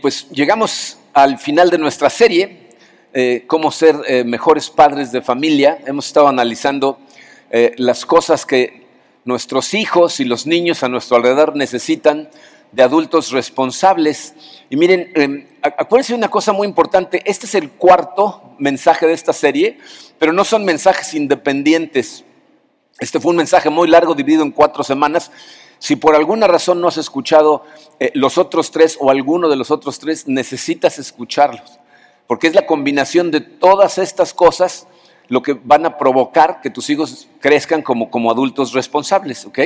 Pues llegamos al final de nuestra serie, eh, cómo ser eh, mejores padres de familia. Hemos estado analizando eh, las cosas que nuestros hijos y los niños a nuestro alrededor necesitan de adultos responsables. Y miren, acuérdense de una cosa muy importante, este es el cuarto mensaje de esta serie, pero no son mensajes independientes. Este fue un mensaje muy largo, dividido en cuatro semanas, si por alguna razón no has escuchado eh, los otros tres o alguno de los otros tres, necesitas escucharlos, porque es la combinación de todas estas cosas lo que van a provocar que tus hijos crezcan como, como adultos responsables, ¿ok?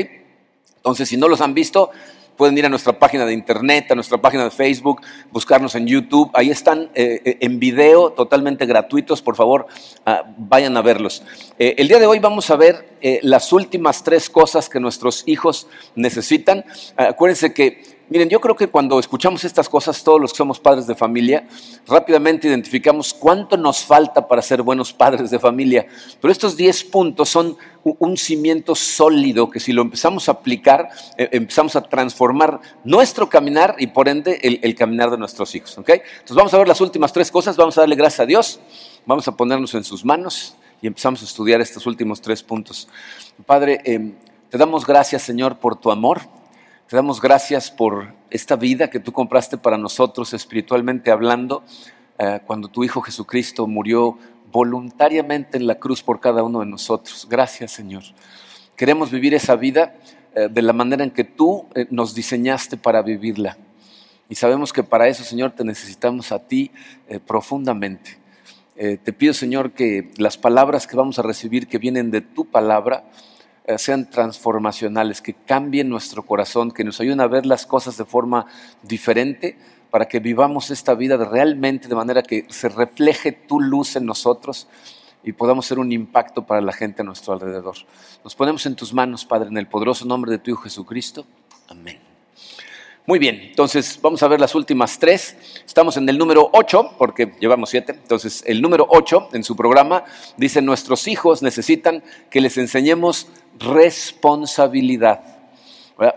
Entonces, si no los han visto, pueden ir a nuestra página de internet, a nuestra página de Facebook, buscarnos en YouTube. Ahí están eh, eh, en video, totalmente gratuitos. Por favor, ah, vayan a verlos. Eh, el día de hoy vamos a ver las últimas tres cosas que nuestros hijos necesitan. acuérdense que Miren, yo creo que cuando escuchamos estas cosas, todos los que somos padres de familia, rápidamente identificamos cuánto nos falta para ser buenos padres de familia. Pero estos 10 puntos son un cimiento sólido que si lo empezamos a aplicar, eh, empezamos a transformar nuestro caminar y por ende el, caminar de nuestros hijos. ¿okay? Entonces vamos a ver las últimas tres cosas, vamos a darle gracias a Dios, vamos a ponernos en sus manos y empezamos a estudiar estos últimos tres puntos. Padre, eh, te damos gracias Señor por tu amor. Te damos gracias por esta vida que tú compraste para nosotros espiritualmente hablando, eh, cuando tu Hijo Jesucristo murió voluntariamente en la cruz por cada uno de nosotros. Gracias, Señor. Queremos vivir esa vida eh, de la manera en que tú eh, nos diseñaste para vivirla. Y sabemos que para eso, Señor, te necesitamos a ti profundamente. te pido, Señor, que las palabras que vamos a recibir que vienen de tu palabra, sean transformacionales, que cambien nuestro corazón, que nos ayuden a ver las cosas de forma diferente para que vivamos esta vida realmente de manera que se refleje tu luz en nosotros y podamos ser un impacto para la gente a nuestro alrededor. Nos ponemos en tus manos, Padre, en el poderoso nombre de tu Hijo Jesucristo. Amén. Muy bien, entonces vamos a ver las últimas tres. Estamos en el número 8, porque llevamos siete. Entonces, el número 8 en su programa dice, nuestros hijos necesitan que les enseñemos responsabilidad.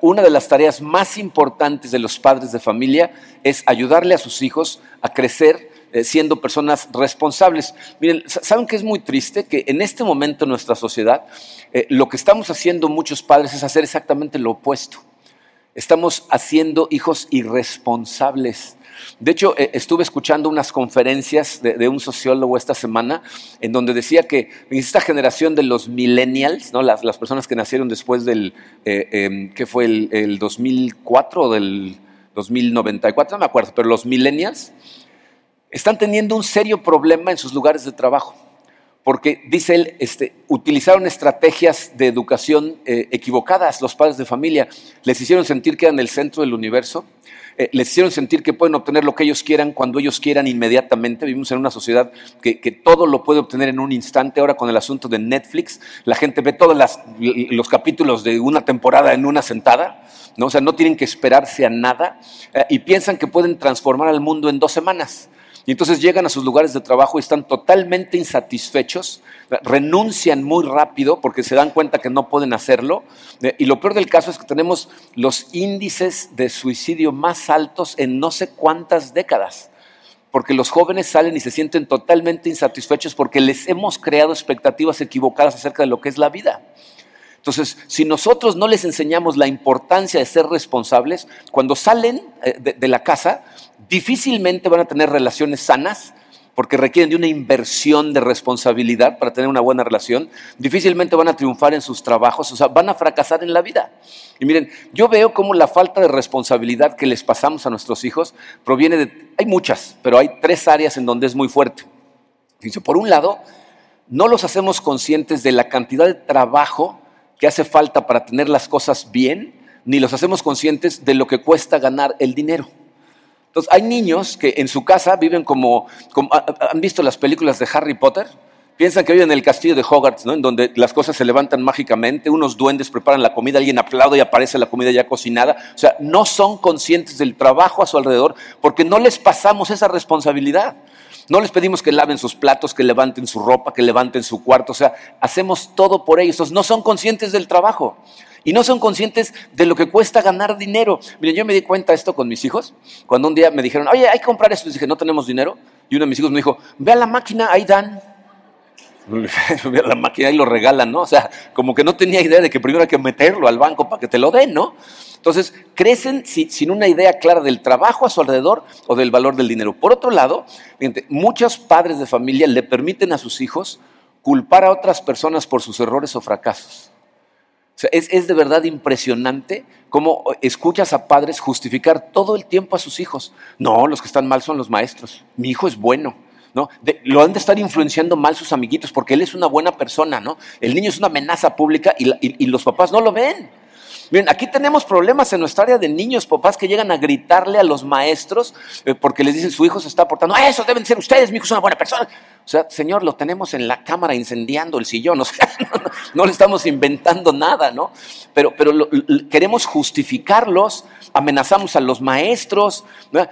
Una de las tareas más importantes de los padres de familia es ayudarle a sus hijos a crecer eh, siendo personas responsables. Miren, ¿saben que es muy triste? Que en este momento en nuestra sociedad eh, lo que estamos haciendo muchos padres es hacer exactamente lo opuesto. Estamos haciendo hijos irresponsables. De hecho, eh, estuve escuchando unas conferencias de, un sociólogo esta semana en donde decía que esta generación de los millennials, ¿no? las, personas que nacieron después del, eh, em, ¿qué fue? El, el, 2004 o del 2094, no me acuerdo, pero los millennials están teniendo un serio problema en sus lugares de trabajo porque dice él, este, utilizaron estrategias de educación eh, equivocadas los padres de familia, les hicieron sentir que eran el centro del universo, eh, les hicieron sentir que pueden obtener lo que ellos quieran cuando ellos quieran inmediatamente. Vivimos en una sociedad que, todo lo puede obtener en un instante. Ahora con el asunto de Netflix, la gente ve todos los capítulos de una temporada en una sentada, ¿no? o sea, no tienen que esperarse a nada eh, y piensan que pueden transformar al mundo en dos semanas. Y entonces llegan a sus lugares de trabajo y están totalmente insatisfechos, renuncian muy rápido porque se dan cuenta que no pueden hacerlo. Eh, y lo peor del caso es que tenemos los índices de suicidio más altos en no sé cuántas décadas porque los jóvenes salen y se sienten totalmente insatisfechos porque les hemos creado expectativas equivocadas acerca de lo que es la vida. Entonces, si nosotros no les enseñamos la importancia de ser responsables, cuando salen eh, de, la casa, difícilmente van a tener relaciones sanas, porque requieren de una inversión de responsabilidad para tener una buena relación, difícilmente van a triunfar en sus trabajos, o sea, van a fracasar en la vida. Y miren, yo veo cómo la falta de responsabilidad que les pasamos a nuestros hijos proviene de, hay muchas, pero hay tres áreas en donde es muy fuerte. por un lado, no los hacemos conscientes de la cantidad de trabajo que hace falta para tener las cosas bien, ni los hacemos conscientes de lo que cuesta ganar el dinero. Entonces, hay niños que en su casa viven como, ¿han visto las películas de Harry Potter? Piensan que viven en el castillo de Hogarth, ¿no? en donde las cosas se levantan mágicamente, unos duendes preparan la comida, alguien aplaude y aparece la comida ya cocinada. O sea, no son conscientes del trabajo a su alrededor porque no les pasamos esa responsabilidad. No les pedimos que laven sus platos, que levanten su ropa, que levanten su cuarto. O sea, hacemos todo por ellos. no son conscientes del trabajo. Y no son conscientes de lo que cuesta ganar dinero. Miren, yo me di cuenta esto con mis hijos. Cuando un día me dijeron, oye, hay que comprar esto. Les dije, no tenemos dinero. Y uno de mis hijos me dijo, ve a la máquina, ahí dan. la máquina y lo regalan, ¿no? O sea, como que no tenía idea de que primero hay que meterlo al banco para que te lo den, ¿no? Entonces, crecen sin una idea clara del trabajo a su alrededor o del valor del dinero. Por otro lado, muchos padres de familia le permiten a sus hijos culpar a otras personas por sus errores o fracasos. Es, es, de verdad impresionante cómo escuchas a padres justificar todo el tiempo a sus hijos. No, los que están mal son los maestros. Mi hijo es bueno. ¿no? lo han de estar influenciando mal sus amiguitos porque él es una buena persona, ¿no? El niño es una amenaza pública y, los papás no lo ven. Miren, aquí tenemos problemas en nuestra área de niños, papás que llegan a gritarle a los maestros eh, porque les dicen su hijo se está portando, ah, eso deben ser ustedes, mi hijo es una buena persona. O sea, señor, lo tenemos en la cámara incendiando el sillón, o sea, no, le estamos inventando nada, ¿no? Pero, pero queremos justificarlos, amenazamos a los maestros.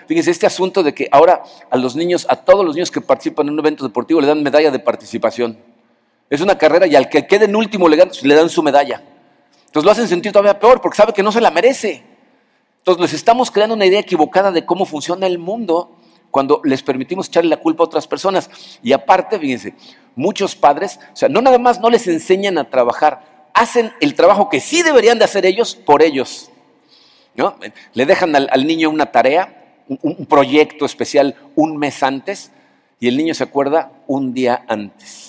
Fíjense, este asunto de que ahora a los niños, a todos los niños que participan en un evento deportivo le dan medalla de participación. Es una carrera y al que quede en último le dan su medalla. Entonces lo hacen sentir todavía peor porque sabe que no se la merece. Entonces les estamos creando una idea equivocada de cómo funciona el mundo cuando les permitimos echarle la culpa a otras personas. Y aparte, fíjense, muchos padres, o sea, no nada más no les enseñan a trabajar, hacen el trabajo que sí deberían de hacer ellos por ellos. ¿no? Le dejan al, niño una tarea, un proyecto especial un mes antes y el niño se acuerda un día antes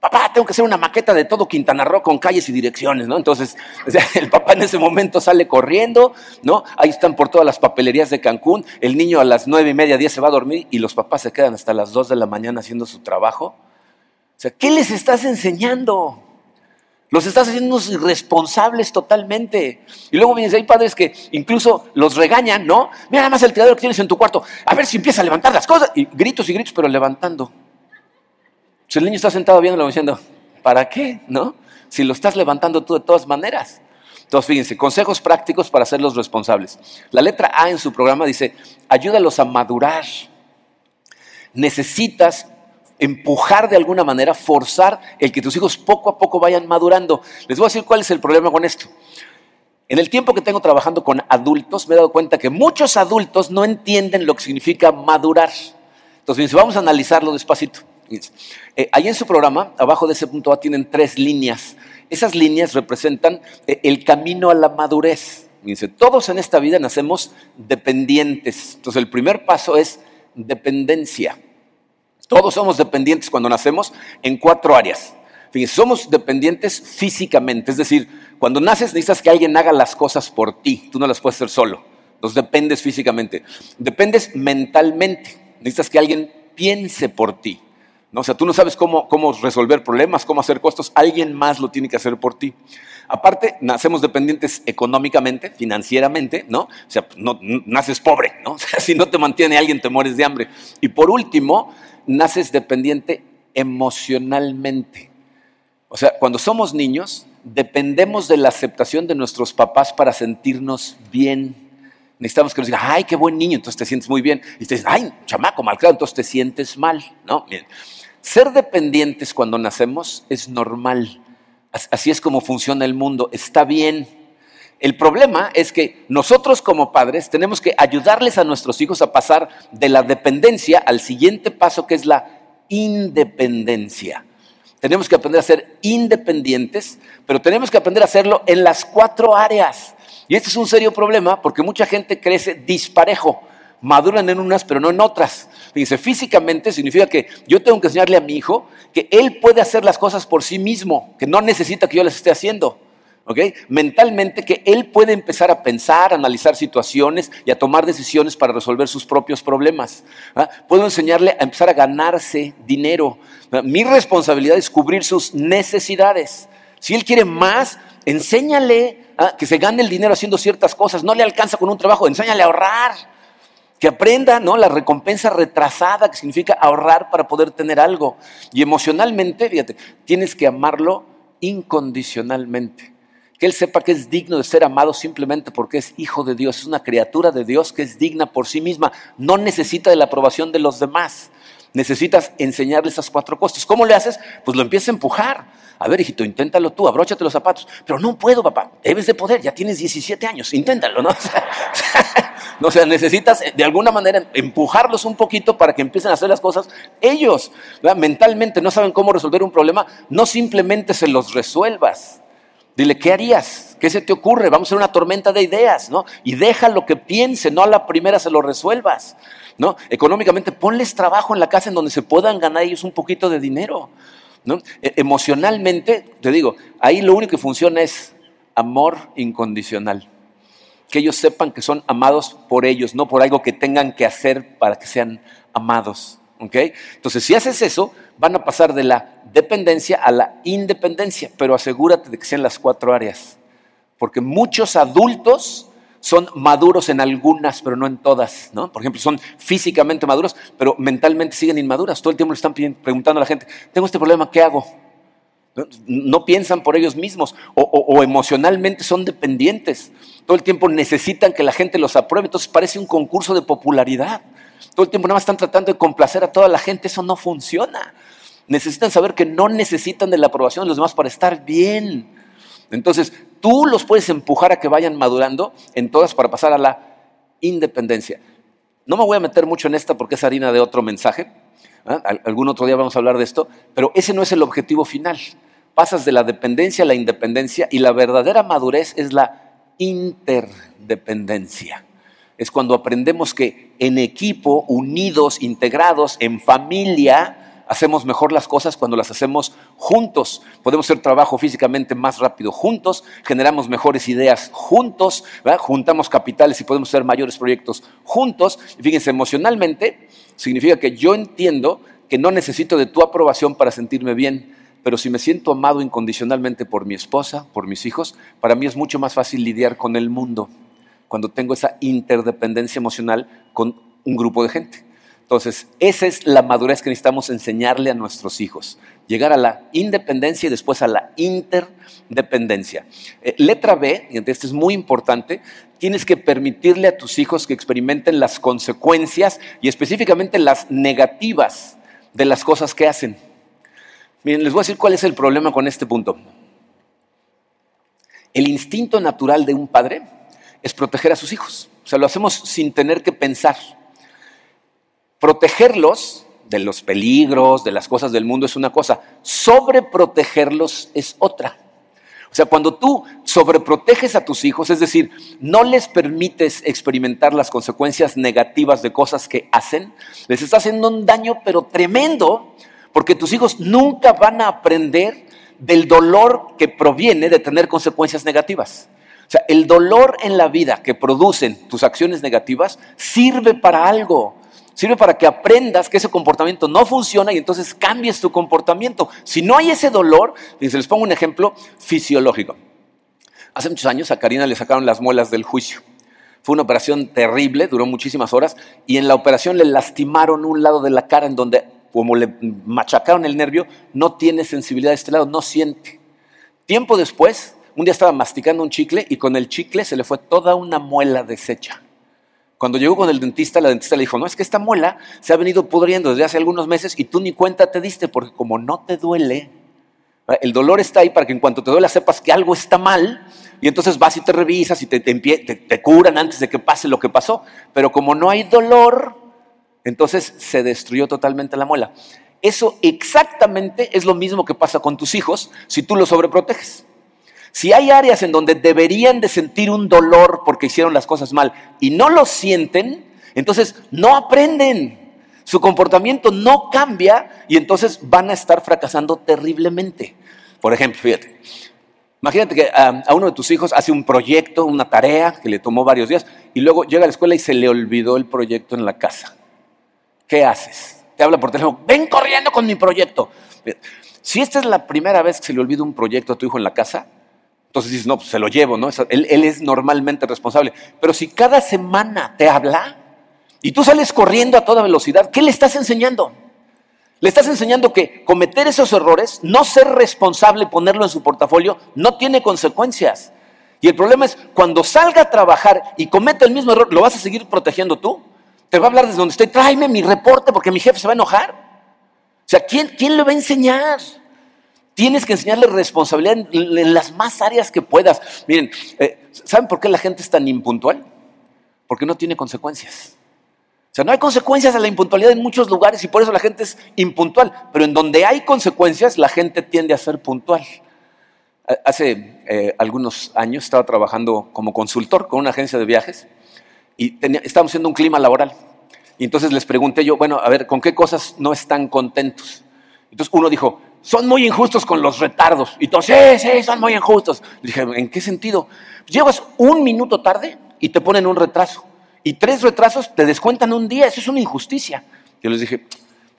papá, tengo que hacer una maqueta de todo Quintana Roo con calles y direcciones, ¿no? Entonces, el papá en ese momento sale corriendo, ¿no? Ahí están por todas las papelerías de Cancún, el niño a las nueve y media, diez se va a dormir y los papás se quedan hasta las dos de la mañana haciendo su trabajo. O sea, ¿qué les estás enseñando? Los estás haciendo unos irresponsables totalmente. Y luego vienes, hay padres que incluso los regañan, ¿no? Mira nada más el tirador que tienes en tu cuarto, a ver si empieza a levantar las cosas. Y gritos y gritos, pero levantando. Si el niño está sentado viéndolo diciendo, ¿para qué? ¿No? Si lo estás levantando tú de todas maneras. Entonces, fíjense, consejos prácticos para hacerlos responsables. La letra A en su programa dice, ayúdalos a madurar. Necesitas empujar de alguna manera, forzar el que tus hijos poco a poco vayan madurando. Les voy a decir cuál es el problema con esto. En el tiempo que tengo trabajando con adultos, me he dado cuenta que muchos adultos no entienden lo que significa madurar. Entonces, vamos a analizarlo despacito. Eh, ahí en su programa, abajo de ese punto A, tienen tres líneas. Esas líneas representan eh, el camino a la madurez. Todos en esta vida nacemos dependientes. Entonces, el primer paso es dependencia. Todos somos dependientes cuando nacemos en cuatro áreas. Somos dependientes físicamente, es decir, cuando naces necesitas que alguien haga las cosas por ti, tú no las puedes hacer solo. Entonces dependes físicamente. Dependes mentalmente, necesitas que alguien piense por ti. ¿No? O sea, tú no sabes cómo, cómo resolver problemas, cómo hacer costos, alguien más lo tiene que hacer por ti. Aparte, nacemos dependientes económicamente, financieramente, ¿no? O sea, no, naces pobre, ¿no? O sea, si no te mantiene alguien, te mueres de hambre. Y por último, naces dependiente emocionalmente. O sea, cuando somos niños, dependemos de la aceptación de nuestros papás para sentirnos bien. Necesitamos que nos digan, ay, qué buen niño, entonces te sientes muy bien. Y te dicen, ay, chamaco, mal claro, entonces te sientes mal, ¿no? Bien. Ser dependientes cuando nacemos es normal. Así es como funciona el mundo. Está bien. El problema es que nosotros como padres tenemos que ayudarles a nuestros hijos a pasar de la dependencia al siguiente paso que es la independencia. Tenemos que aprender a ser independientes, pero tenemos que aprender a hacerlo en las cuatro áreas. Y este es un serio problema porque mucha gente crece disparejo maduran en unas, pero no en otras. Fíjense, físicamente significa que yo tengo que enseñarle a mi hijo que él puede hacer las cosas por sí mismo, que no necesita que yo las esté haciendo. Mentalmente que él puede empezar a pensar, a analizar situaciones y a tomar decisiones para resolver sus propios problemas. ¿ah? Puedo enseñarle a empezar a ganarse dinero. Mi responsabilidad es cubrir sus necesidades. Si él quiere más, enséñale ¿ah? que se gane el dinero haciendo ciertas cosas. No le alcanza con un trabajo, enséñale a ahorrar. Que aprenda, ¿no? La recompensa retrasada, que significa ahorrar para poder tener algo. Y emocionalmente, fíjate, tienes que amarlo incondicionalmente. Que él sepa que es digno de ser amado simplemente porque es hijo de Dios, es una criatura de Dios que es digna por sí misma. No necesita de la aprobación de los demás. Necesitas enseñarle esas cuatro cosas. ¿Cómo le haces? Pues lo empieza a empujar. A ver, hijito, inténtalo tú, abróchate los zapatos. Pero no puedo, papá. Debes de poder, ya tienes 17 años, inténtalo, ¿no? O sea, necesitas de alguna manera empujarlos un poquito para que empiecen a hacer las cosas ellos. Mentalmente no saben cómo resolver un problema, no simplemente se los resuelvas. Dile, ¿qué harías? ¿Qué se te ocurre? Vamos a hacer una tormenta de ideas, ¿no? Y deja lo que piense, no a la primera se lo resuelvas, ¿no? Económicamente, ponles trabajo en la casa en donde se puedan ganar ellos un poquito de dinero. E, emocionalmente, te digo, ahí lo único que funciona es amor incondicional. Que ellos sepan que son amados por ellos, no por algo que tengan que hacer para que sean amados. Entonces, si haces eso, van a pasar de la dependencia a la independencia, pero asegúrate de que sean las cuatro áreas. Porque muchos adultos son maduros en algunas, pero no en todas, ¿no? Por ejemplo, son físicamente maduros, pero mentalmente siguen inmaduras. Todo el tiempo le están preguntando a la gente, tengo este problema, ¿qué hago? No, piensan por ellos mismos o, emocionalmente son dependientes. Todo el tiempo necesitan que la gente los apruebe, entonces parece un concurso de popularidad. Todo el tiempo nada más están tratando de complacer a toda la gente, eso no funciona. Necesitan saber que no necesitan de la aprobación de los demás para estar bien. Entonces, tú los puedes empujar a que vayan madurando en todas para pasar a la independencia. No me voy a meter mucho en esta porque es harina de otro mensaje. ¿ah? Algún otro día vamos a hablar de esto, pero ese no es el objetivo final. Pasas de la dependencia a la independencia y la verdadera madurez es la interdependencia. Es cuando aprendemos que en equipo, unidos, integrados, en familia, hacemos mejor las cosas cuando las hacemos juntos. Podemos hacer trabajo físicamente más rápido juntos, generamos mejores ideas juntos, juntamos capitales y podemos hacer mayores proyectos juntos. Y fíjense, emocionalmente significa que yo entiendo que no necesito de tu aprobación para sentirme bien, pero si me siento amado incondicionalmente por mi esposa, por mis hijos, para mí es mucho más fácil lidiar con el mundo cuando tengo esa interdependencia emocional con un grupo de gente. Entonces, esa es la madurez que necesitamos enseñarle a nuestros hijos. Llegar a la independencia y después a la interdependencia. Eh, letra B, y esto es muy importante, tienes que permitirle a tus hijos que experimenten las consecuencias y específicamente las negativas de las cosas que hacen. Miren, les voy a decir cuál es el problema con este punto. El instinto natural de un padre es proteger a sus hijos. O sea, lo hacemos sin tener que pensar. Protegerlos de los peligros, de las cosas del mundo es una cosa, sobreprotegerlos es otra. O sea, cuando tú sobreproteges a tus hijos, es decir, no les permites experimentar las consecuencias negativas de cosas que hacen, les estás haciendo un daño pero tremendo, porque tus hijos nunca van a aprender del dolor que proviene de tener consecuencias negativas. O sea, el dolor en la vida que producen tus acciones negativas sirve para algo. Sirve para que aprendas que ese comportamiento no funciona y entonces cambies tu comportamiento. Si no hay ese dolor, les pongo un ejemplo fisiológico. Hace muchos años a Karina le sacaron las muelas del juicio. Fue una operación terrible, duró muchísimas horas y en la operación le lastimaron un lado de la cara en donde, como le machacaron el nervio, no tiene sensibilidad de este lado, no siente. Tiempo después, un día estaba masticando un chicle y con el chicle se le fue toda una muela deshecha. Cuando llegó con el dentista, la dentista le dijo, no, es que esta muela se ha venido pudriendo desde hace algunos meses y tú ni cuenta te diste, porque como no te duele, el dolor está ahí para que en cuanto te duele sepas que algo está mal y entonces vas y te revisas y te, te, curan antes de que pase lo que pasó. Pero como no hay dolor, entonces se destruyó totalmente la muela. Eso exactamente es lo mismo que pasa con tus hijos si tú los sobreproteges. Si hay áreas en donde deberían de sentir un dolor porque hicieron las cosas mal y no lo sienten, entonces no aprenden. Su comportamiento no cambia y entonces van a estar fracasando terriblemente. Por ejemplo, fíjate, imagínate que a, uno de tus hijos hace un proyecto, una tarea que le tomó varios días y luego llega a la escuela y se le olvidó el proyecto en la casa. ¿Qué haces? Te habla por teléfono, ven corriendo con mi proyecto. Si esta es la primera vez que se le olvida un proyecto a tu hijo en la casa, entonces dices, no, pues se lo llevo, ¿no? Él, es normalmente responsable. Pero si cada semana te habla, y tú sales corriendo a toda velocidad, ¿qué le estás enseñando? Le estás enseñando que cometer esos errores, no ser responsable, ponerlo en su portafolio, no tiene consecuencias. Y el problema es, cuando salga a trabajar y cometa el mismo error, ¿lo vas a seguir protegiendo tú? Te va a hablar desde donde estoy, tráeme mi reporte porque mi jefe se va a enojar. O sea, ¿quién, quién le va a enseñar? Tienes que enseñarle responsabilidad en, las más áreas que puedas. Miren, eh, ¿saben por qué la gente es tan impuntual? Porque no tiene consecuencias. O sea, no hay consecuencias a la impuntualidad en muchos lugares y por eso la gente es impuntual. Pero en donde hay consecuencias, la gente tiende a ser puntual. Hace eh, algunos años estaba trabajando como consultor con una agencia de viajes y estábamos haciendo un clima laboral. Y entonces les pregunté yo, bueno, a ver, ¿con qué cosas no están contentos? Entonces uno dijo, son muy injustos con los retardos. Y todos, sí, sí, son muy injustos. Le dije, ¿en qué sentido? Llegas un minuto tarde y te ponen un retraso. Y tres retrasos te descuentan un día. Eso es una injusticia. Yo les dije,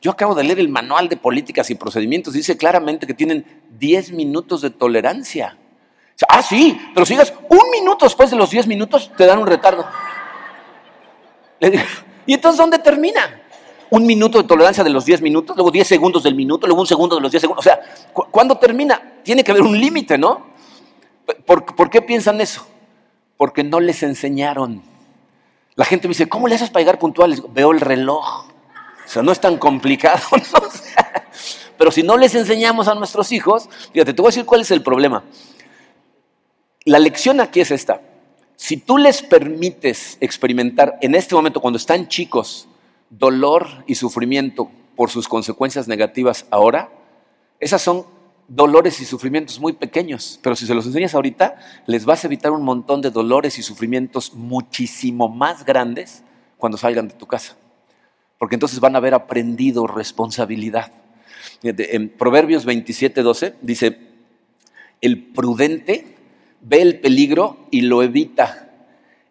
yo acabo de leer el manual de políticas y procedimientos. Dice claramente que tienen 10 minutos de tolerancia. ah, sí, pero si llegas un minuto después de los 10 minutos, te dan un retardo. ¿y entonces dónde termina? Un minuto de tolerancia de los 10 minutos, luego 10 segundos del minuto, luego un segundo de los 10 segundos. O sea, ¿cuándo termina? Tiene que haber un límite, ¿no? ¿Por, qué piensan eso? Porque no les enseñaron. La gente me dice, ¿cómo le haces para llegar puntual? Veo el reloj. O sea, no es tan complicado, ¿no? pero si no les enseñamos a nuestros hijos, fíjate, te voy a decir cuál es el problema. La lección aquí es esta. Si tú les permites experimentar en este momento, cuando están chicos, dolor y sufrimiento por sus consecuencias negativas ahora, esas son dolores y sufrimientos muy pequeños, pero si se los enseñas ahorita, les vas a evitar un montón de dolores y sufrimientos muchísimo más grandes cuando salgan de tu casa, porque entonces van a haber aprendido responsabilidad. En Proverbios 27, 12 dice, el prudente ve el peligro y lo evita.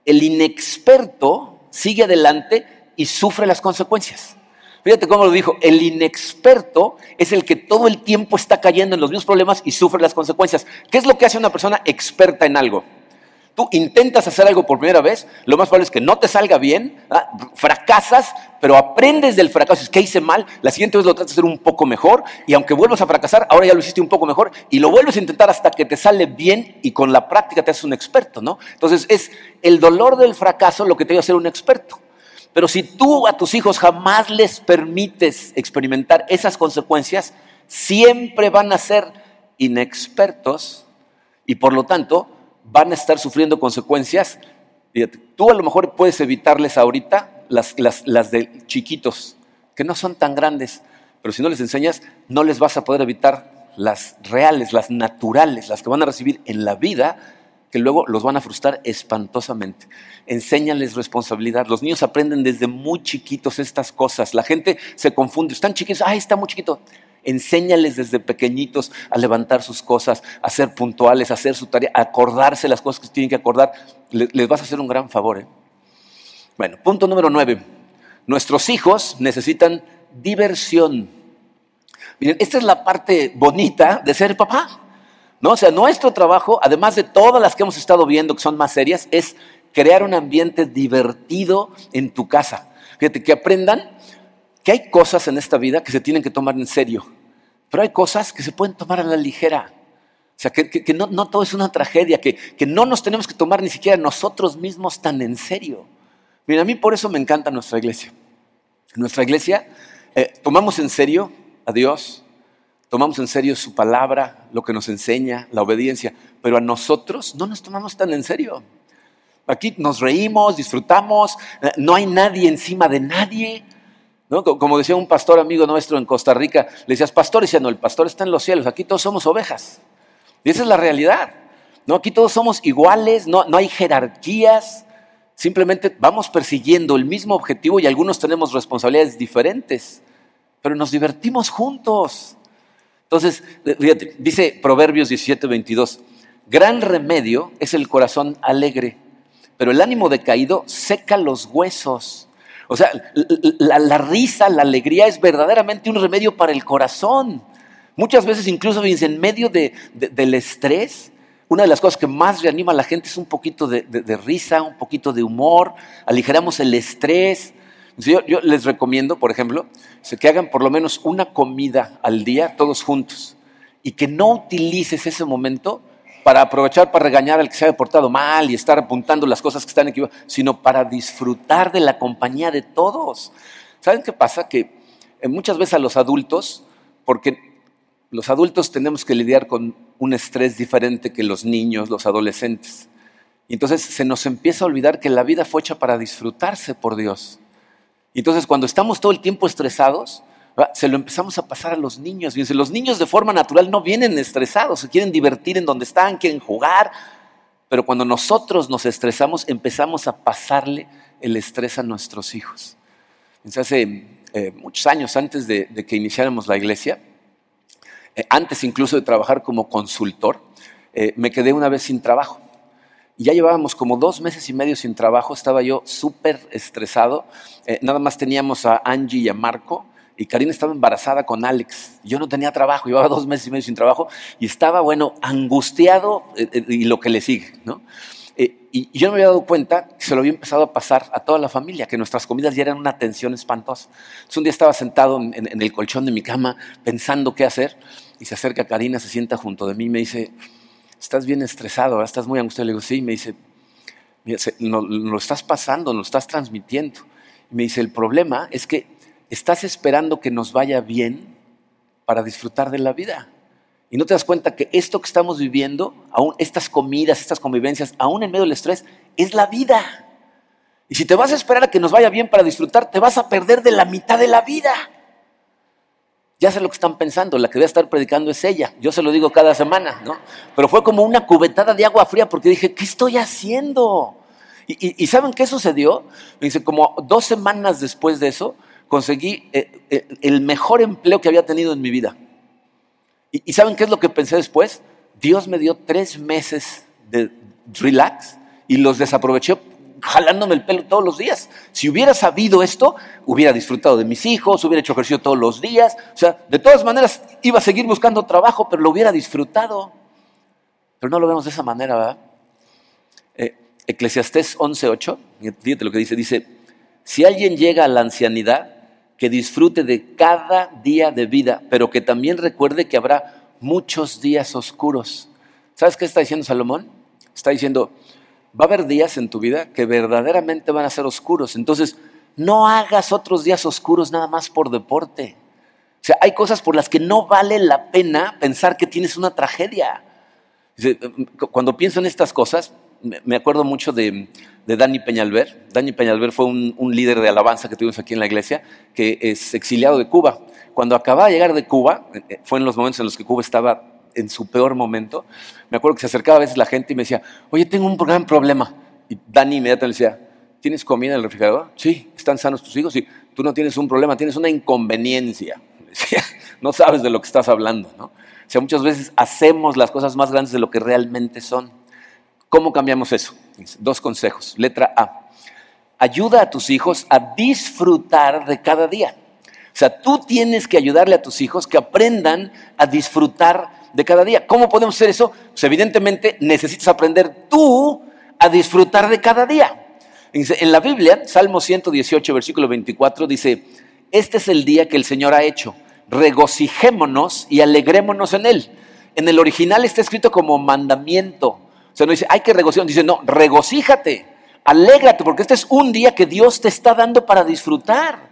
El inexperto sigue adelante y sufre las consecuencias. Fíjate cómo lo dijo, el inexperto es el que todo el tiempo está cayendo en los mismos problemas y sufre las consecuencias. ¿Qué es lo que hace una persona experta en algo? Tú intentas hacer algo por primera vez, lo más probable es que no te salga bien, fracasas, pero aprendes del fracaso. Es que hice mal, la siguiente vez lo tratas de hacer un poco mejor y aunque vuelvas a fracasar, ahora ya lo hiciste un poco mejor y lo vuelves a intentar hasta que te sale bien y con la práctica te haces un experto, ¿no? Entonces es el dolor del fracaso lo que te a ser un experto. Pero si tú a tus hijos jamás les permites experimentar esas consecuencias, siempre van a ser inexpertos y por lo tanto van a estar sufriendo consecuencias. Tú a lo mejor puedes evitarles ahorita las, las de chiquitos, que no son tan grandes, pero si no les enseñas, no les vas a poder evitar las reales, las naturales, las que van a recibir en la vida que luego los van a frustrar espantosamente. Enséñales responsabilidad. Los niños aprenden desde muy chiquitos estas cosas. La gente se confunde. Están chiquitos, ay, está muy chiquito. Enséñales desde pequeñitos a levantar sus cosas, a ser puntuales, a hacer su tarea, a acordarse las cosas que tienen que acordar. Les, vas a hacer un gran favor. ¿eh? Bueno, punto número nueve. Nuestros hijos necesitan diversión. Miren, esta es la parte bonita de ser papá. ¿No? O sea, nuestro trabajo, además de todas las que hemos estado viendo que son más serias, es crear un ambiente divertido en tu casa. Fíjate, que aprendan que hay cosas en esta vida que se tienen que tomar en serio, pero hay cosas que se pueden tomar a la ligera. O sea, que, no, no, todo es una tragedia, que, que, no nos tenemos que tomar ni siquiera nosotros mismos tan en serio. Mira, a mí por eso me encanta nuestra iglesia. Nuestra iglesia eh, tomamos en serio a Dios, tomamos en serio su palabra, lo que nos enseña, la obediencia, pero a nosotros no nos tomamos tan en serio. Aquí nos reímos, disfrutamos, eh, no hay nadie encima de nadie. Como decía un pastor amigo nuestro en Costa Rica, le decías, pastor, y decía, no, el pastor está en los cielos, aquí todos somos ovejas. Y esa es la realidad. ¿no? Aquí todos somos iguales, no, no hay jerarquías, simplemente vamos persiguiendo el mismo objetivo y algunos tenemos responsabilidades diferentes, pero nos divertimos juntos. Entonces, fíjate, dice Proverbios 17, 22, gran remedio es el corazón alegre, pero el ánimo decaído seca los huesos. O sea, la, risa, la alegría es verdaderamente un remedio para el corazón. Muchas veces incluso en medio del estrés, una de las cosas que más reanima a la gente es un poquito de, risa, un poquito de humor, aligeramos el estrés. Yo, yo les recomiendo, por ejemplo, que hagan por lo menos una comida al día todos juntos y que no utilices ese momento para aprovechar para regañar al que se haya portado mal y estar apuntando las cosas que están equivocadas, sino para disfrutar de la compañía de todos. ¿Saben qué pasa? Que eh, muchas veces a los adultos, porque los adultos tenemos que lidiar con un estrés diferente que los niños, los adolescentes. Y entonces se nos empieza a olvidar que la vida fue hecha para disfrutarse por Dios. Entonces cuando estamos todo el tiempo estresados, se lo empezamos a pasar a los niños. Los niños de forma natural no vienen estresados, se quieren divertir en donde están, quieren jugar. Pero cuando nosotros nos estresamos, empezamos a pasarle el estrés a nuestros hijos. hace eh, muchos años antes de, que iniciáramos la iglesia, eh, antes incluso de trabajar como consultor, eh, me quedé una vez sin trabajo. Ya llevábamos como dos meses y medio sin trabajo, estaba yo súper estresado. nada más teníamos a Angie y a Marco y Karina estaba embarazada con Alex. Yo no tenía trabajo, llevaba dos meses y medio sin trabajo y estaba, bueno, angustiado eh, eh, y lo que le sigue, ¿no? Eh, y yo no me había dado cuenta se lo había empezado a pasar a toda la familia, que nuestras comidas ya eran una tensión espantosa. Entonces un día estaba sentado en, el colchón de mi cama pensando qué hacer y se acerca Karina, se sienta junto de mí y me dice, estás bien estresado, estás muy angustiado. Le digo, sí, me dice, no, lo estás pasando, lo estás transmitiendo. Y me dice, el problema es que estás esperando que nos vaya bien para disfrutar de la vida. Y no te das cuenta que esto que estamos viviendo, aún estas comidas, estas convivencias, aún en medio del estrés, es la vida. Y si te vas a esperar a que nos vaya bien para disfrutar, te vas a perder de la mitad de la vida. Ya sé lo que están pensando, la que voy a estar predicando es ella. Yo se lo digo cada semana, ¿no? Pero fue como una cubetada de agua fría porque dije, ¿qué estoy haciendo? ¿Y, saben qué sucedió? Me dice, como dos semanas después de eso, conseguí eh, eh, el mejor empleo que había tenido en mi vida. ¿Y, saben qué es lo que pensé después? Dios me dio tres meses de relax y los desaproveché jalándome el pelo todos los días. Si hubiera sabido esto, hubiera disfrutado de mis hijos, hubiera hecho ejercicio todos los días. O sea, de todas maneras iba a seguir buscando trabajo, pero lo hubiera disfrutado. Pero no lo vemos de esa manera, ¿verdad? Eh, Eclesiastés 11.8, fíjate lo que dice, dice, si alguien llega a la ancianidad, que disfrute de cada día de vida, pero que también recuerde que habrá muchos días oscuros. ¿Sabes qué está diciendo Salomón? Está diciendo, va a haber días en tu vida que verdaderamente van a ser oscuros. Entonces, no hagas otros días oscuros nada más por deporte. O sea, hay cosas por las que no vale la pena pensar que tienes una tragedia. Cuando pienso en estas cosas, me acuerdo mucho de, de Dani Peñalver. Dani Peñalver fue un, líder de alabanza que tuvimos aquí en la iglesia, que es exiliado de Cuba. Cuando acababa de llegar de Cuba, eh, fue en los momentos en los que Cuba estaba en su peor momento, me acuerdo que se acercaba a veces la gente y me decía, oye, tengo un gran problema. Y Dani inmediatamente decía, ¿tienes comida en el refrigerador? Sí, ¿están sanos tus hijos? Sí, tú no tienes un problema, tienes una inconveniencia. no sabes de lo que estás hablando, ¿no? O sea, muchas veces hacemos las cosas más grandes de lo que realmente son. ¿Cómo cambiamos eso? Dos consejos. Letra A. Ayuda a tus hijos a disfrutar de cada día. O sea, tú tienes que ayudarle a tus hijos que aprendan a disfrutar de cada día. ¿Cómo podemos hacer eso? Pues evidentemente necesitas aprender tú a disfrutar de cada día. En la Biblia, Salmo 118, versículo 24, dice, este es el día que el Señor ha hecho, regocijémonos y alegrémonos en él. En el original está escrito como mandamiento, o sea, no dice, hay que regocijar, dice, no, regocíjate, alégrate, porque este es un día que Dios te está dando para disfrutar.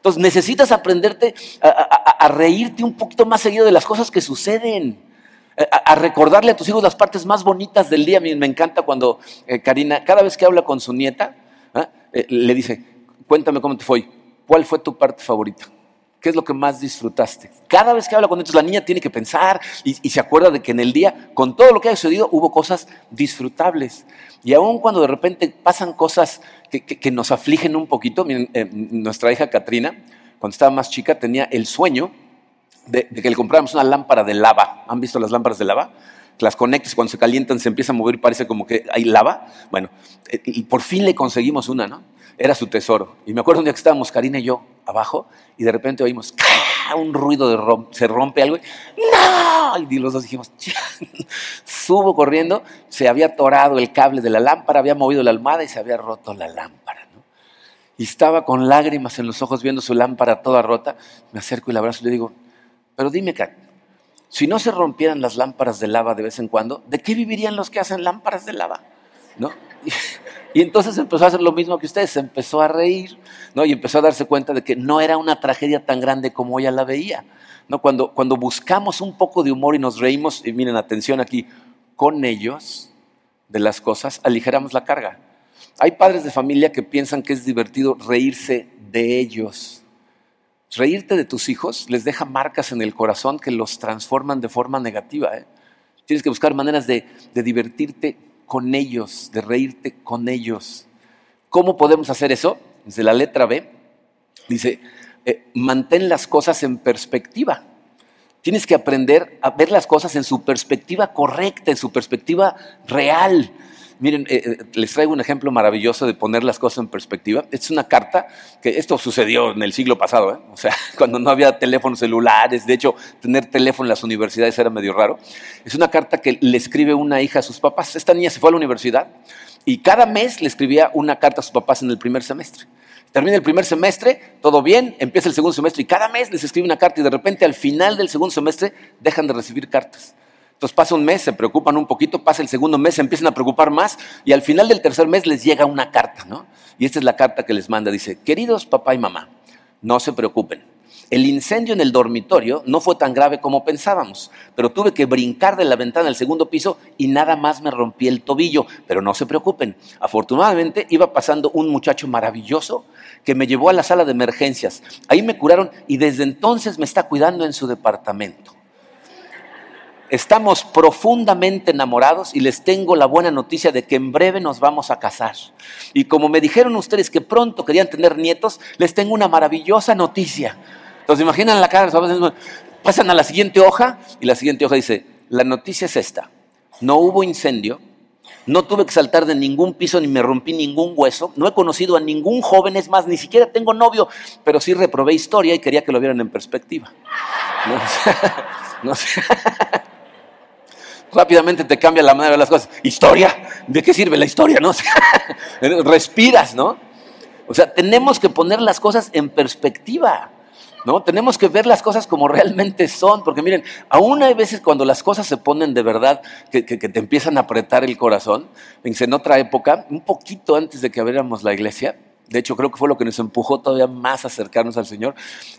Entonces necesitas aprenderte a, reírte un poquito más seguido de las cosas que suceden, a, recordarle a tus hijos las partes más bonitas del día. A mí me encanta cuando eh, Karina, cada vez que habla con su nieta, ¿ah? eh, le dice, cuéntame cómo te fue, ¿cuál fue tu parte favorita? ¿Qué es lo que más disfrutaste? Cada vez que habla con ellos, la niña tiene que pensar y, se acuerda de que en el día, con todo lo que ha sucedido, hubo cosas disfrutables. Y aun cuando de repente pasan cosas que, nos afligen un poquito, miren, eh, nuestra hija Katrina, cuando estaba más chica, tenía el sueño de, que le compráramos una lámpara de lava. ¿Han visto las lámparas de lava? Las conectas cuando se calientan se empieza a mover y parece como que hay lava. Bueno, eh, y por fin le conseguimos una, ¿no? Era su tesoro. Y me acuerdo un día que estábamos Karina y yo abajo y de repente oímos un ruido de rompe, se rompe algo y ¡No! Y los dos dijimos, subo corriendo, se había atorado el cable de la lámpara, había movido la almada y se había roto la lámpara. y estaba con lágrimas en los ojos viendo su lámpara toda rota. Me acerco y la abrazo y le digo, pero dime, Kat, si no se rompieran las lámparas de lava de vez en cuando, ¿de qué vivirían los que hacen lámparas de lava? ¿No? Y, entonces empezó a hacer lo mismo que ustedes, empezó a reír, ¿no? Y empezó a darse cuenta de que no era una tragedia tan grande como ella la veía. ¿no? Cuando, cuando buscamos un poco de humor y nos reímos, y miren, atención aquí, con ellos de las cosas, aligeramos la carga. Hay padres de familia que piensan que es divertido reírse de ellos. Reírte de tus hijos les deja marcas en el corazón que los transforman de forma negativa. ¿eh? Tienes que buscar maneras de, divertirte con ellos, de reírte con ellos. ¿Cómo podemos hacer eso? Desde la letra B dice, eh, mantén las cosas en perspectiva. Tienes que aprender a ver las cosas en su perspectiva correcta, en su perspectiva real. Miren, eh, eh, les traigo un ejemplo maravilloso de poner las cosas en perspectiva. Es una carta que esto sucedió en el siglo pasado, ¿eh? o sea, cuando no había teléfonos celulares. De hecho, tener teléfono en las universidades era medio raro. Es una carta que le escribe una hija a sus papás. Esta niña se fue a la universidad y cada mes le escribía una carta a sus papás en el primer semestre. Termina el primer semestre, todo bien, empieza el segundo semestre y cada mes les escribe una carta y de repente al final del segundo semestre dejan de recibir cartas. Entonces pasa un mes, se preocupan un poquito, pasa el segundo mes, se empiezan a preocupar más y al final del tercer mes les llega una carta, ¿no? Y esta es la carta que les manda, dice, queridos papá y mamá, no se preocupen. El incendio en el dormitorio no fue tan grave como pensábamos, pero tuve que brincar de la ventana del segundo piso y nada más me rompí el tobillo. Pero no se preocupen, afortunadamente iba pasando un muchacho maravilloso que me llevó a la sala de emergencias. Ahí me curaron y desde entonces me está cuidando en su departamento. Estamos profundamente enamorados y les tengo la buena noticia de que en breve nos vamos a casar. Y como me dijeron ustedes que pronto querían tener nietos, les tengo una maravillosa noticia. Entonces imaginan la cara, pasan a la siguiente hoja y la siguiente hoja dice, la noticia es esta, no hubo incendio, no tuve que saltar de ningún piso ni me rompí ningún hueso, no he conocido a ningún joven, es más, ni siquiera tengo novio, pero sí reprobé historia y quería que lo vieran en perspectiva. No, sé. Rápidamente te cambia la manera de las cosas. Historia, ¿de qué sirve la historia? No? Respiras, ¿no? O sea, tenemos que poner las cosas en perspectiva. ¿No? Tenemos que ver las cosas como realmente son, porque miren, aún hay veces cuando las cosas se ponen de verdad, que, te empiezan a apretar el corazón. En otra época, un poquito antes de que abriéramos la iglesia, de hecho creo que fue lo que nos empujó todavía más a acercarnos al Señor,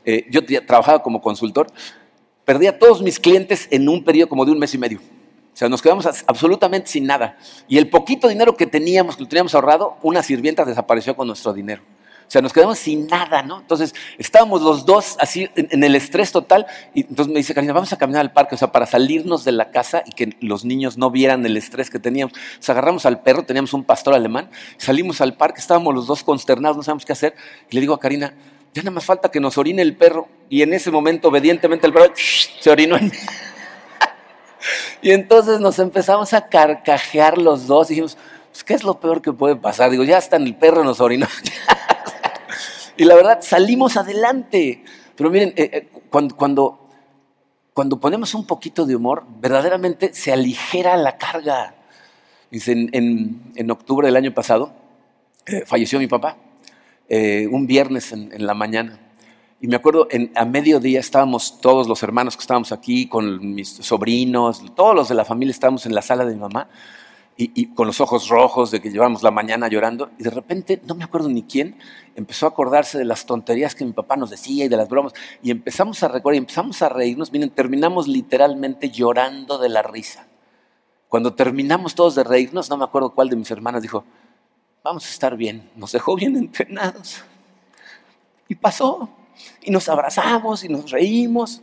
eh, yo trabajaba como consultor, perdí a todos mis clientes en un periodo como de un mes y medio. O sea, nos quedamos absolutamente sin nada. Y el poquito dinero que teníamos, que lo teníamos ahorrado, una sirvienta desapareció con nuestro dinero. O sea, nos quedamos sin nada, ¿no? Entonces, estábamos los dos así en, el estrés total. Y entonces me dice, Karina, vamos a caminar al parque, o sea, para salirnos de la casa y que los niños no vieran el estrés que teníamos. Nos agarramos al perro, teníamos un pastor alemán, salimos al parque, estábamos los dos consternados, no sabemos qué hacer. Y le digo a Karina, ya nada más falta que nos orine el perro. Y en ese momento, obedientemente, el perro se orinó en mí. Y entonces nos empezamos a carcajear los dos y dijimos, pues, ¿qué es lo peor que puede pasar? Digo, ya está en el perro, nos orinó. y la verdad, salimos adelante. Pero miren, eh, eh, cuando, cuando, ponemos un poquito de humor, verdaderamente se aligera la carga. Dice, en, octubre del año pasado, eh, falleció mi papá, un viernes en la mañana. Y me acuerdo, en, a mediodía estábamos todos los hermanos que estábamos aquí, con mis sobrinos, todos los de la familia estábamos en la sala de mi mamá, y, con los ojos rojos de que llevábamos la mañana llorando, y de repente, no me acuerdo ni quién, empezó a acordarse de las tonterías que mi papá nos decía y de las bromas, y empezamos a recordar, y empezamos a reírnos, miren, terminamos literalmente llorando de la risa. Cuando terminamos todos de reírnos, no me acuerdo cuál de mis hermanas dijo, vamos a estar bien, nos dejó bien entrenados. Y pasó y nos abrazamos y nos reímos.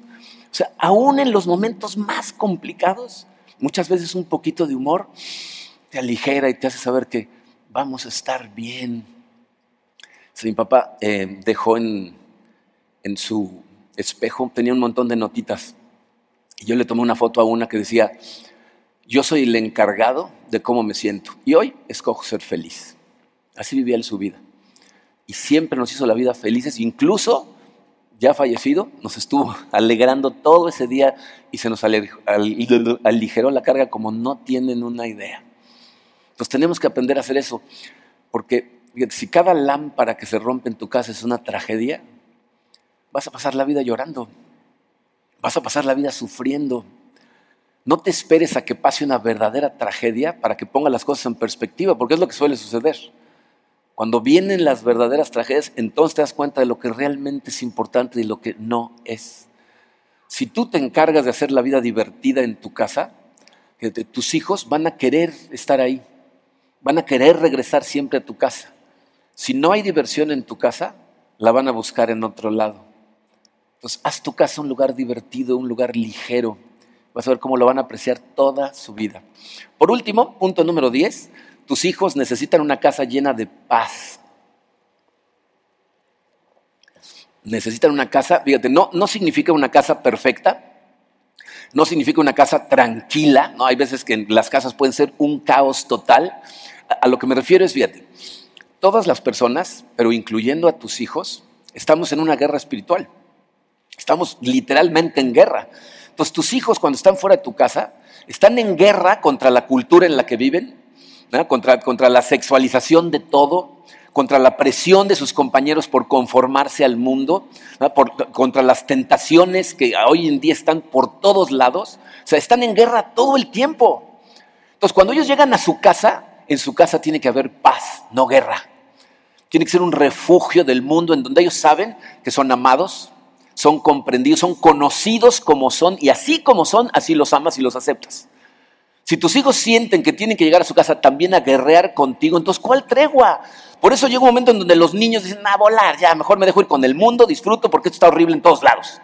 O sea, aún en los momentos más complicados, muchas veces un poquito de humor te aligera y te hace saber que vamos a estar bien. mi papá eh, dejó en, en su espejo, tenía un montón de notitas. Y yo le tomé una foto a una que decía, yo soy el encargado de cómo me siento. Y hoy escojo ser feliz. Así vivía él su vida. Y siempre nos hizo la vida felices, incluso ya fallecido, nos estuvo alegrando todo ese día y se nos aligeró la carga como no tienen una idea. Entonces tenemos que aprender a hacer eso, porque si cada lámpara que se rompe en tu casa es una tragedia, vas a pasar la vida llorando, vas a pasar la vida sufriendo. No te esperes a que pase una verdadera tragedia para que ponga las cosas en perspectiva, porque es lo que suele suceder. Cuando vienen las verdaderas tragedias, entonces te das cuenta de lo que realmente es importante y lo que no es. Si tú te encargas de hacer la vida divertida en tu casa, tus hijos van a querer estar ahí, van a querer regresar siempre a tu casa. Si no hay diversión en tu casa, la van a buscar en otro lado. Entonces, haz tu casa un lugar divertido, un lugar ligero. Vas a ver cómo lo van a apreciar toda su vida. Por último, punto número 10, tus hijos necesitan una casa llena de paz. Necesitan una casa, fíjate, no, no significa una casa perfecta, no significa una casa tranquila, ¿no? Hay veces que las casas pueden ser un caos total. A lo que me refiero es, fíjate, todas las personas, pero incluyendo a tus hijos, estamos en una guerra espiritual. Estamos literalmente en guerra. Entonces tus hijos cuando están fuera de tu casa están en guerra contra la cultura en la que viven, contra, contra la sexualización de todo, contra la presión de sus compañeros por conformarse al mundo, contra las tentaciones que hoy en día están por todos lados. O sea, están en guerra todo el tiempo. Entonces cuando ellos llegan a su casa, en su casa tiene que haber paz, no guerra. Tiene que ser un refugio del mundo en donde ellos saben que son amados, son comprendidos, son conocidos como son y así como son, así los amas y los aceptas. Si tus hijos sienten que tienen que llegar a su casa también a guerrear contigo, entonces ¿cuál tregua? Por eso llega un momento en donde los niños dicen, a volar, ya, mejor me dejo ir con el mundo, disfruto porque esto está horrible en todos lados.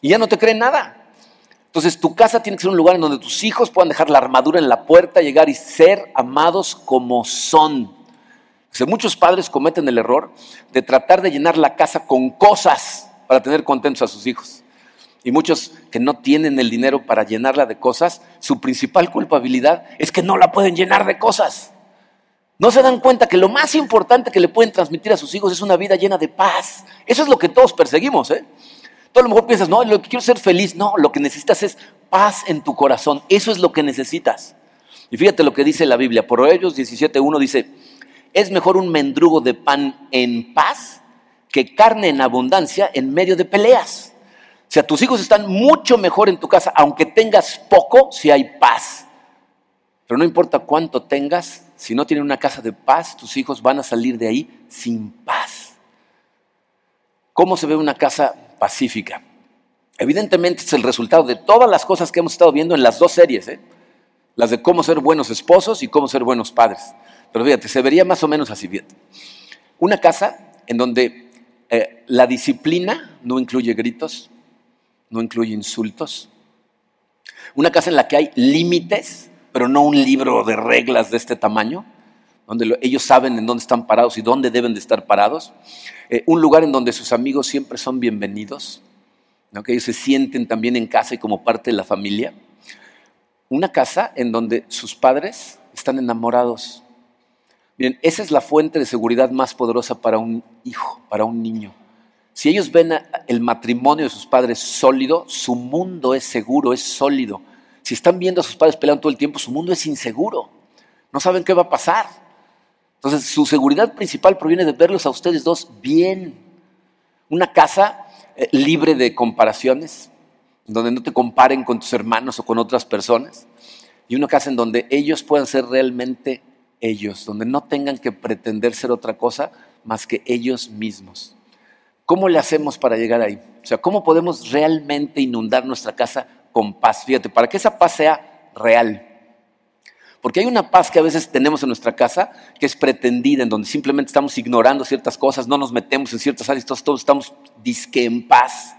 Y ya no te creen nada. Entonces tu casa tiene que ser un lugar en donde tus hijos puedan dejar la armadura en la puerta, llegar y ser amados como son. muchos padres cometen el error de tratar de llenar la casa con cosas para tener contentos a sus hijos. Y muchos que no tienen el dinero para llenarla de cosas, su principal culpabilidad es que no la pueden llenar de cosas. No se dan cuenta que lo más importante que le pueden transmitir a sus hijos es una vida llena de paz. Eso es lo que todos perseguimos. ¿eh? Tú a lo mejor piensas, no, lo que quiero ser feliz. No, lo que necesitas es paz en tu corazón. Eso es lo que necesitas. Y fíjate lo que dice la Biblia. Por ellos 17.1 dice, es mejor un mendrugo de pan en paz que carne en abundancia en medio de peleas. O sea, tus hijos están mucho mejor en tu casa, aunque tengas poco, si hay paz. Pero no importa cuánto tengas, si no tienen una casa de paz, tus hijos van a salir de ahí sin paz. ¿Cómo se ve una casa pacífica? Evidentemente es el resultado de todas las cosas que hemos estado viendo en las dos series, ¿eh? las de cómo ser buenos esposos y cómo ser buenos padres. Pero fíjate, se vería más o menos así. Fíjate. Una casa en donde eh, la disciplina no incluye gritos, no incluye insultos. Una casa en la que hay límites, pero no un libro de reglas de este tamaño, donde ellos saben en dónde están parados y dónde deben de estar parados. Eh, un lugar en donde sus amigos siempre son bienvenidos, que ellos se sienten también en casa y como parte de la familia. Una casa en donde sus padres están enamorados Bien, esa es la fuente de seguridad más poderosa para un hijo, para un niño. Si ellos ven el matrimonio de sus padres sólido, su mundo es seguro, es sólido. Si están viendo a sus padres peleando todo el tiempo, su mundo es inseguro. No saben qué va a pasar. Entonces, su seguridad principal proviene de verlos a ustedes dos bien. Una casa eh, libre de comparaciones, donde no te comparen con tus hermanos o con otras personas. Y una casa en donde ellos puedan ser realmente ellos, donde no tengan que pretender ser otra cosa más que ellos mismos. ¿Cómo le hacemos para llegar ahí? O sea, ¿cómo podemos realmente inundar nuestra casa con paz? Fíjate, para que esa paz sea real. Porque hay una paz que a veces tenemos en nuestra casa que es pretendida, en donde simplemente estamos ignorando ciertas cosas, no nos metemos en ciertas áreas, todos, estamos disque en paz.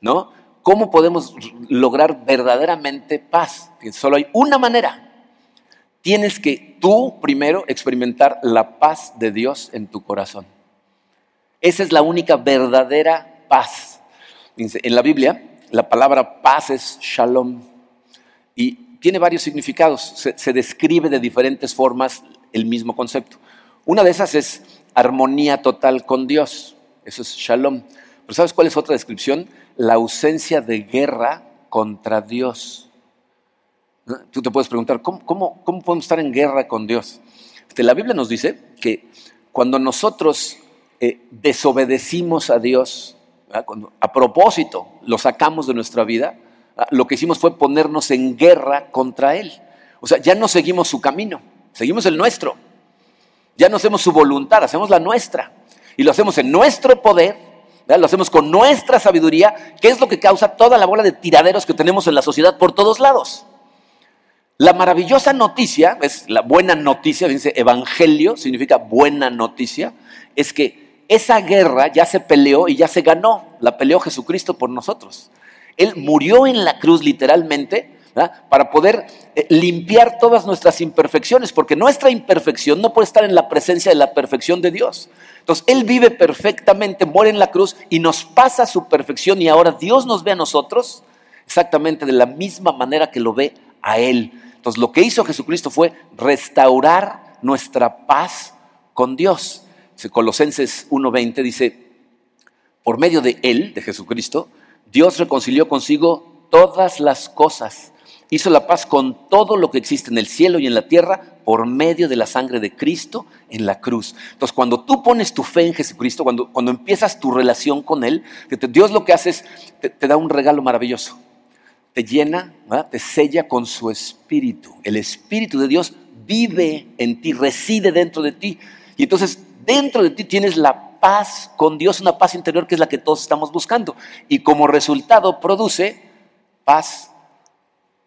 ¿No? ¿Cómo podemos lograr verdaderamente paz? solo hay una manera, tienes que tú primero experimentar la paz de Dios en tu corazón. Esa es la única verdadera paz. En la Biblia, la palabra paz es shalom y tiene varios significados. Se, describe de diferentes formas el mismo concepto. Una de esas es armonía total con Dios. Eso es shalom. Pero ¿sabes cuál es otra descripción? La ausencia de guerra contra Dios. Tú te puedes preguntar, ¿cómo, podemos estar en guerra con Dios? Este, la Biblia nos dice que cuando nosotros eh, desobedecimos a Dios, cuando a propósito lo sacamos de nuestra vida, lo que hicimos fue ponernos en guerra contra Él. O sea, ya no seguimos su camino, seguimos el nuestro. Ya no hacemos su voluntad, hacemos la nuestra. Y lo hacemos en nuestro poder, lo hacemos con nuestra sabiduría, que es lo que causa toda la bola de tiraderos que tenemos en la sociedad por todos lados. La maravillosa noticia, es la buena noticia, dice evangelio, significa buena noticia, es que esa guerra ya se peleó y ya se ganó, la peleó Jesucristo por nosotros. Él murió en la cruz literalmente para poder eh, limpiar todas nuestras imperfecciones, porque nuestra imperfección no puede estar en la presencia de la perfección de Dios. Entonces, Él vive perfectamente, muere en la cruz y nos pasa su perfección y ahora Dios nos ve a nosotros exactamente de la misma manera que lo ve a Él. Entonces, lo que hizo Jesucristo fue restaurar nuestra paz con Dios. Colosenses 1.20 dice, por medio de Él, de Jesucristo, Dios reconcilió consigo todas las cosas hizo la paz con todo lo que existe en el cielo y en la tierra por medio de la sangre de Cristo en la cruz. Entonces, cuando tú pones tu fe en Jesucristo, cuando, cuando empiezas tu relación con Él, Dios lo que hace es, te, da un regalo maravilloso. Te llena, te sella con su espíritu. El espíritu de Dios vive en ti, reside dentro de ti. Y entonces, dentro de ti tienes la paz con Dios, una paz interior que es la que todos estamos buscando. Y como resultado produce paz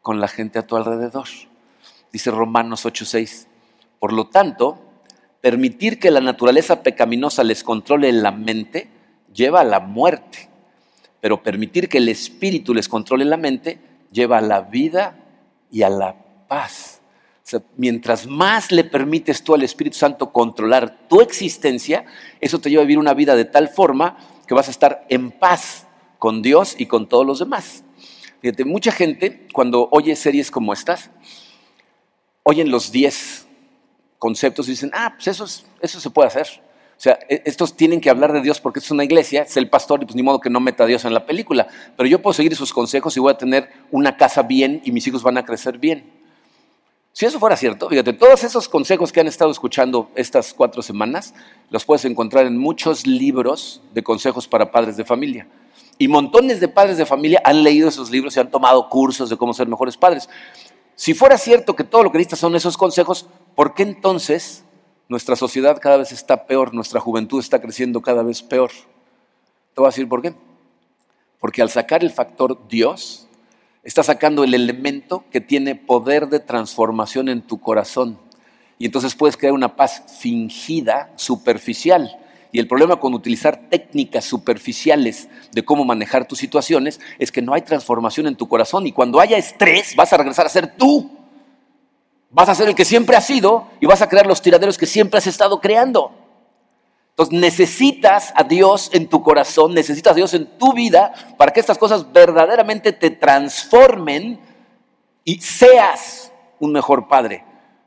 con la gente a tu alrededor. Dice Romanos 8:6. Por lo tanto, permitir que la naturaleza pecaminosa les controle la mente lleva a la muerte, pero permitir que el espíritu les controle la mente lleva a la vida y a la paz. Mientras más le permites tú al Espíritu Santo controlar tu existencia, eso te lleva a vivir una vida de tal forma que vas a estar en paz con Dios y con todos los demás. Fíjate, mucha gente cuando oye series como estas, oyen los 10 conceptos y dicen, ah, pues eso, eso se puede hacer. O sea, e, estos tienen que hablar de Dios porque es una iglesia, es el pastor y pues ni modo que no meta a Dios en la película. Pero yo puedo seguir sus consejos y voy a tener una casa bien y mis hijos van a crecer bien. Si eso fuera cierto, fíjate, todos esos consejos que han estado escuchando estas cuatro semanas los puedes encontrar en muchos libros de consejos para padres de familia. Y montones de padres de familia han leído esos libros y han tomado cursos de cómo ser mejores padres. Si fuera cierto que todo lo que necesitas son esos consejos, ¿por qué entonces nuestra sociedad cada vez está peor, nuestra juventud está creciendo cada vez peor? Te voy a decir por qué. Porque al sacar el factor Dios, está sacando el elemento que tiene poder de transformación en tu corazón. Y entonces puedes crear una paz fingida, superficial y el problema con utilizar técnicas superficiales de cómo manejar tus situaciones es que no hay transformación en tu corazón y cuando haya estrés vas a regresar a ser tú. Vas a ser el que siempre has sido y vas a crear los tiraderos que siempre has estado creando. Entonces necesitas a Dios en tu corazón, necesitas a Dios en tu vida para que estas cosas verdaderamente te transformen y seas un mejor padre.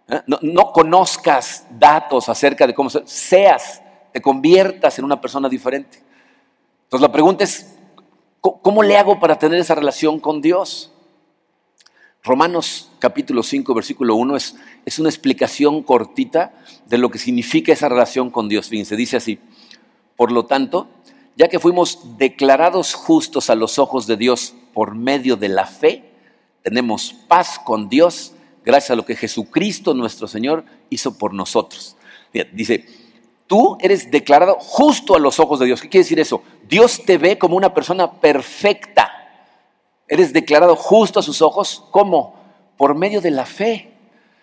¿eh? No, no conozcas datos acerca de cómo ser, seas te conviertas en una persona diferente. Entonces la pregunta es, ¿cómo le hago para tener esa relación con Dios? Romanos capítulo 5, versículo 1 es, es una explicación cortita de lo que significa esa relación con Dios. Fíjense, dice así, por lo tanto, ya que fuimos declarados justos a los ojos de Dios por medio de la fe, tenemos paz con Dios gracias a lo que Jesucristo nuestro Señor hizo por nosotros. Dice, tú eres declarado justo a los ojos de Dios. ¿Qué quiere decir eso? Dios te ve como una persona perfecta. Eres declarado justo a sus ojos. ¿Cómo? Por medio de la fe.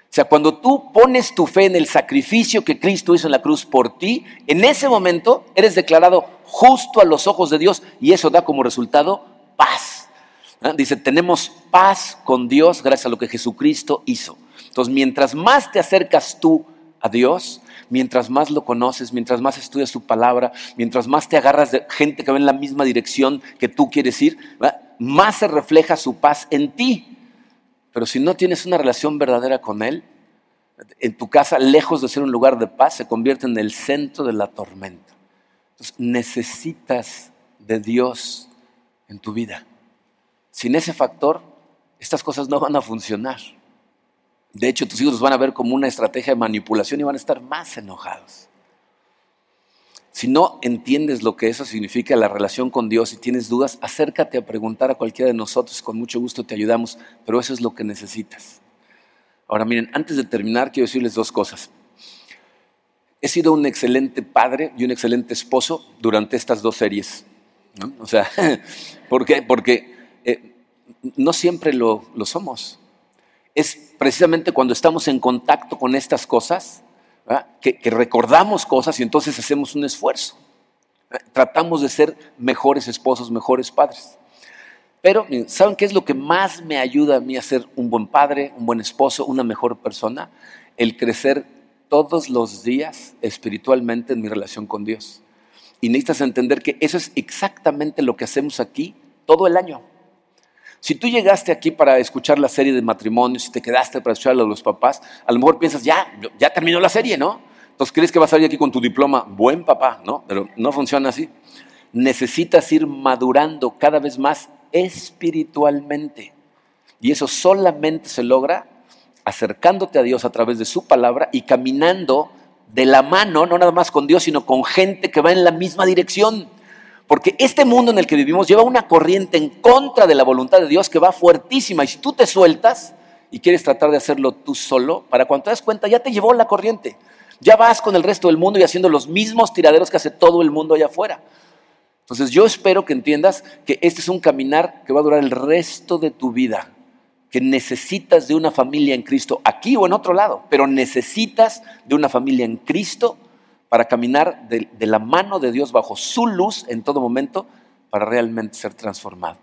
O sea, cuando tú pones tu fe en el sacrificio que Cristo hizo en la cruz por ti, en ese momento eres declarado justo a los ojos de Dios y eso da como resultado paz. ¿Ah? Dice, tenemos paz con Dios gracias a lo que Jesucristo hizo. Entonces, mientras más te acercas tú a Dios, mientras más lo conoces, mientras más estudias su palabra, mientras más te agarras de gente que va en la misma dirección que tú quieres ir, más se refleja su paz en ti. Pero si no tienes una relación verdadera con Él, en tu casa, lejos de ser un lugar de paz, se convierte en el centro de la tormenta. Entonces, necesitas de Dios en tu vida. Sin ese factor, estas cosas no van a funcionar. De hecho, tus hijos van a ver como una estrategia de manipulación y van a estar más enojados. Si no entiendes lo que eso significa, la relación con Dios, y tienes dudas, acércate a preguntar a cualquiera de nosotros, con mucho gusto te ayudamos, pero eso es lo que necesitas. Ahora miren, antes de terminar, quiero decirles dos cosas. He sido un excelente padre y un excelente esposo durante estas dos series. O sea, ¿por qué? Porque eh, no siempre lo, somos. Es precisamente cuando estamos en contacto con estas cosas que, recordamos cosas y entonces hacemos un esfuerzo. Tratamos de ser mejores esposos, mejores padres. Pero, ¿saben qué es lo que más me ayuda a mí a ser un buen padre, un buen esposo, una mejor persona? El crecer todos los días espiritualmente en mi relación con Dios. Y necesitas entender que eso es exactamente lo que hacemos aquí todo el año. Si tú llegaste aquí para escuchar la serie de matrimonios y te quedaste para escuchar a los papás, a lo mejor piensas, ya, ya terminó la serie, ¿no? Entonces crees que vas a salir aquí con tu diploma, buen papá, ¿no? Pero no funciona así. Necesitas ir madurando cada vez más espiritualmente. Y eso solamente se logra acercándote a Dios a través de su palabra y caminando de la mano, no nada más con Dios, sino con gente que va en la misma dirección. Porque este mundo en el que vivimos lleva una corriente en contra de la voluntad de Dios que va fuertísima. Y si tú te sueltas y quieres tratar de hacerlo tú solo, para cuando te das cuenta ya te llevó la corriente. Ya vas con el resto del mundo y haciendo los mismos tiraderos que hace todo el mundo allá afuera. Entonces yo espero que entiendas que este es un caminar que va a durar el resto de tu vida que necesitas de una familia en Cristo, aquí o en otro lado, pero necesitas de una familia en Cristo para caminar de, la mano de Dios bajo su luz en todo momento para realmente ser transformado.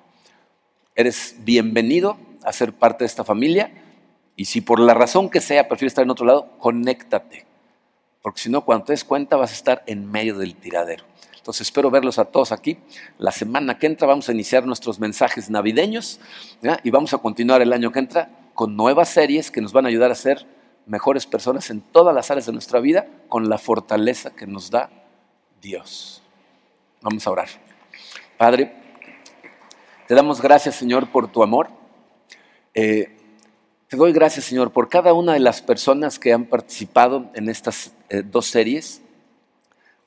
Eres bienvenido a ser parte de esta familia y si por la razón que sea prefieres estar en otro lado, conéctate, porque si no, cuando te des cuenta vas a estar en medio del tiradero. Entonces espero verlos a todos aquí. La semana que entra vamos a iniciar nuestros mensajes navideños y vamos a continuar el año que entra con nuevas series que nos van a ayudar a ser mejores personas en todas las áreas de nuestra vida con la fortaleza que nos da Dios. Vamos a orar. Padre, te damos gracias Señor por tu amor. Eh, te doy gracias Señor por cada una de las personas que han participado en estas eh, dos series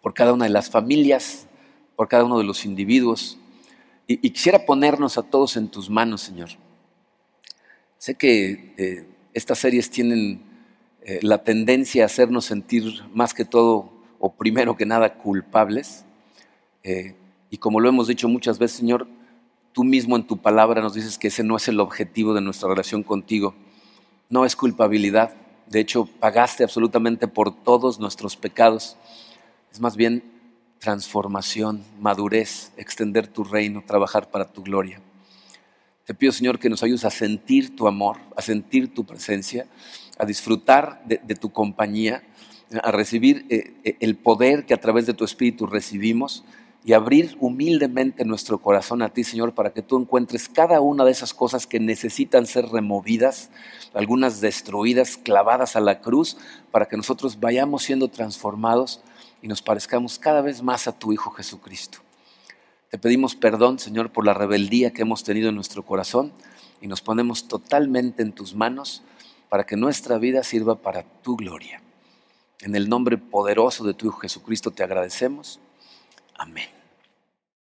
por cada una de las familias, por cada uno de los individuos. Y, quisiera ponernos a todos en tus manos, Señor. Sé que eh, estas series tienen eh, la tendencia a hacernos sentir más que todo, o primero que nada, culpables. Eh, y como lo hemos dicho muchas veces, Señor, tú mismo en tu palabra nos dices que ese no es el objetivo de nuestra relación contigo. No es culpabilidad. De hecho, pagaste absolutamente por todos nuestros pecados es más bien transformación, madurez, extender tu reino, trabajar para tu gloria. Te pido, Señor, que nos ayudes a sentir tu amor, a sentir tu presencia, a disfrutar de, tu compañía, a recibir eh, eh, el poder que a través de tu Espíritu recibimos y abrir humildemente nuestro corazón a ti, Señor, para que tú encuentres cada una de esas cosas que necesitan ser removidas, algunas destruidas, clavadas a la cruz, para que nosotros vayamos siendo transformados y nos parezcamos cada vez más a tu Hijo Jesucristo. Te pedimos perdón, Señor, por la rebeldía que hemos tenido en nuestro corazón y nos ponemos totalmente en tus manos para que nuestra vida sirva para tu gloria. En el nombre poderoso de tu Hijo Jesucristo te agradecemos. Amén.